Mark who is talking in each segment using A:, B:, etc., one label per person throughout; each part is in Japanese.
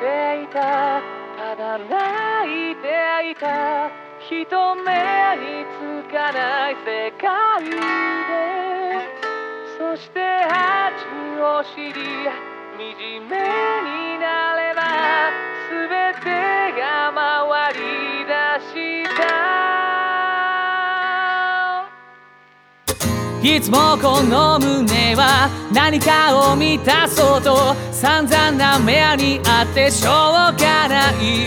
A: ていた。ただ泣いていた。人目につかない世界で。そして恥を知り惨めになる。いつもこの胸は何かを満たそうと散々な目にあってしょうがない。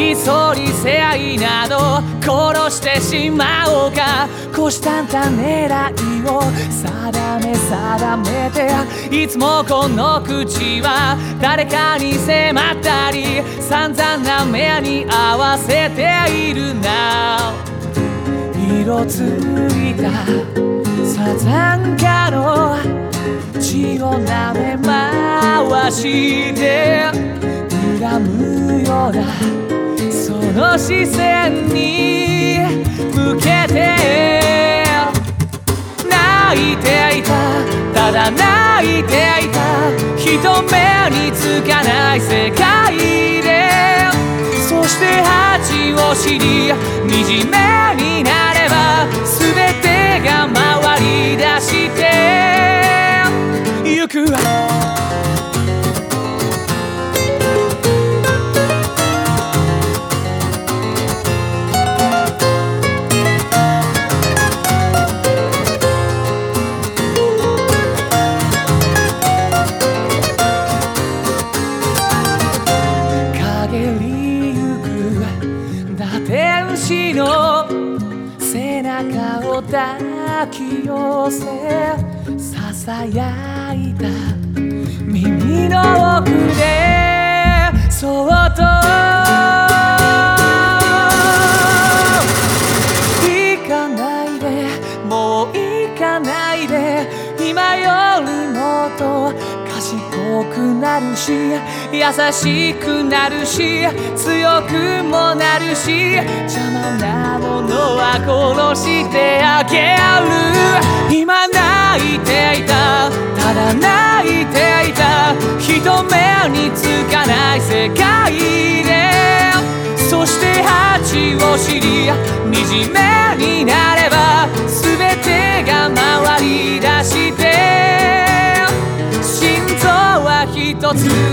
A: 一人せ合いなど殺してしまおうか。虎視眈々狙いを定め定めていつもこの口は誰かに迫ったり散々な目に合わせているな。色ついたサザンカの血を舐め回して恨むようなの視線に向けて泣いていた。ただ泣いていた。人目につかない世界で。そして恥を知り惨めになれば全てが回り出して中を抱き寄せささやいた。なるし優しくなるし強くもなるし邪魔なものは殺してあげる。今泣いていた。ただ泣いていた。人目につかない世界で。そして恥を知り惨めになれば mocno